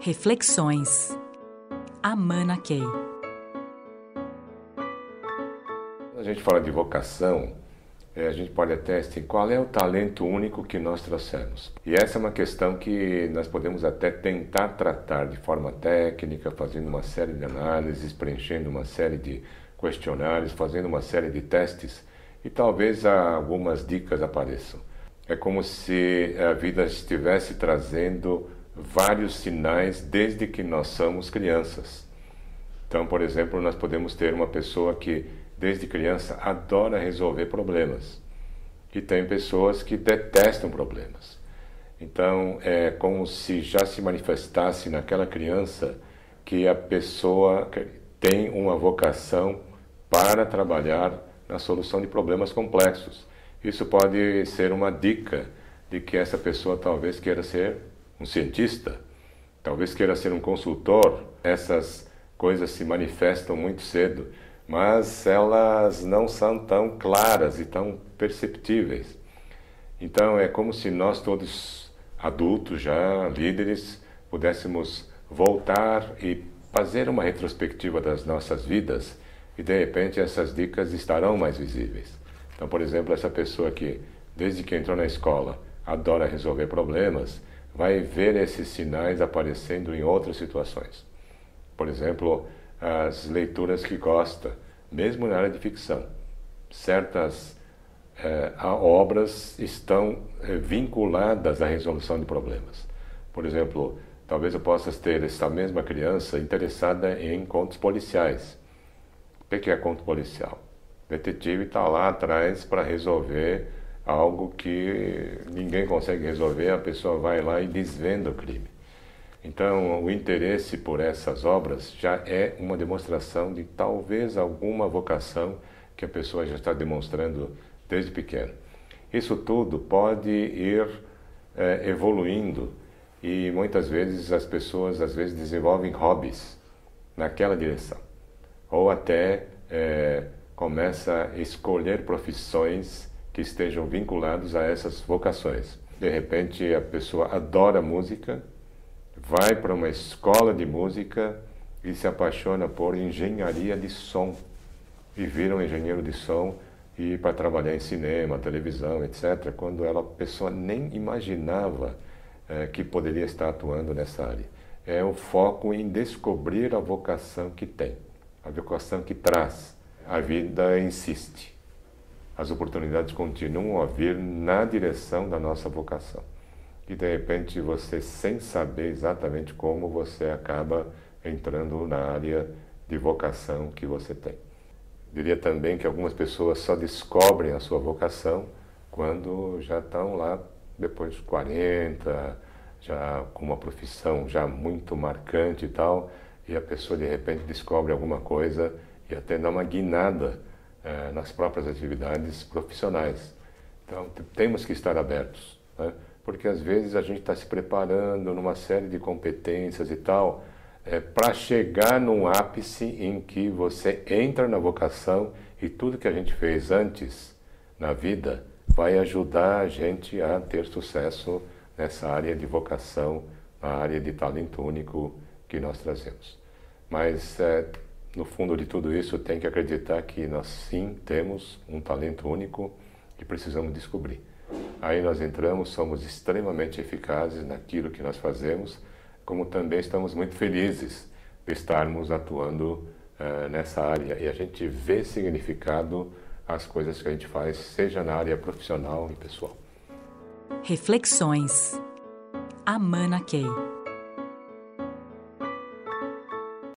Reflexões. Amana Key. Quando a gente fala de vocação, é, a gente pode até assim, qual é o talento único que nós trouxemos? E essa é uma questão que nós podemos até tentar tratar de forma técnica, fazendo uma série de análises, preenchendo uma série de questionários, fazendo uma série de testes e talvez algumas dicas apareçam. É como se a vida estivesse trazendo vários sinais desde que nós somos crianças. Então, por exemplo, nós podemos ter uma pessoa que desde criança adora resolver problemas e tem pessoas que detestam problemas. Então, é como se já se manifestasse naquela criança que a pessoa tem uma vocação para trabalhar na solução de problemas complexos. Isso pode ser uma dica de que essa pessoa talvez queira ser um cientista, talvez queira ser um consultor. Essas coisas se manifestam muito cedo, mas elas não são tão claras e tão perceptíveis. Então é como se nós todos adultos já líderes pudéssemos voltar e fazer uma retrospectiva das nossas vidas e de repente essas dicas estarão mais visíveis. Então, por exemplo, essa pessoa que desde que entrou na escola adora resolver problemas, vai ver esses sinais aparecendo em outras situações. Por exemplo, as leituras que gosta, mesmo na área de ficção. Certas eh, obras estão eh, vinculadas à resolução de problemas. Por exemplo, talvez eu possa ter essa mesma criança interessada em contos policiais. O que é conto policial? O detetive está lá atrás para resolver algo que ninguém consegue resolver, a pessoa vai lá e desvenda o crime. Então, o interesse por essas obras já é uma demonstração de talvez alguma vocação que a pessoa já está demonstrando desde pequeno. Isso tudo pode ir é, evoluindo e muitas vezes as pessoas às vezes desenvolvem hobbies naquela direção ou até é, começa a escolher profissões que estejam vinculados a essas vocações. De repente, a pessoa adora música, vai para uma escola de música e se apaixona por engenharia de som e vira um engenheiro de som e para trabalhar em cinema, televisão, etc., quando ela, a pessoa nem imaginava é, que poderia estar atuando nessa área. É o foco em descobrir a vocação que tem, a vocação que traz. A vida insiste as oportunidades continuam a vir na direção da nossa vocação. E de repente você, sem saber exatamente como, você acaba entrando na área de vocação que você tem. Diria também que algumas pessoas só descobrem a sua vocação quando já estão lá depois dos 40, já com uma profissão já muito marcante e tal, e a pessoa de repente descobre alguma coisa e até dá uma guinada é, nas próprias atividades profissionais. Então, temos que estar abertos, né? porque às vezes a gente está se preparando numa série de competências e tal, é, para chegar num ápice em que você entra na vocação e tudo que a gente fez antes na vida vai ajudar a gente a ter sucesso nessa área de vocação, na área de talento único que nós trazemos. Mas é, no fundo de tudo isso, tem que acreditar que nós sim temos um talento único que precisamos descobrir. Aí nós entramos, somos extremamente eficazes naquilo que nós fazemos, como também estamos muito felizes de estarmos atuando uh, nessa área e a gente vê significado às coisas que a gente faz, seja na área profissional e pessoal. Reflexões. Amana Key.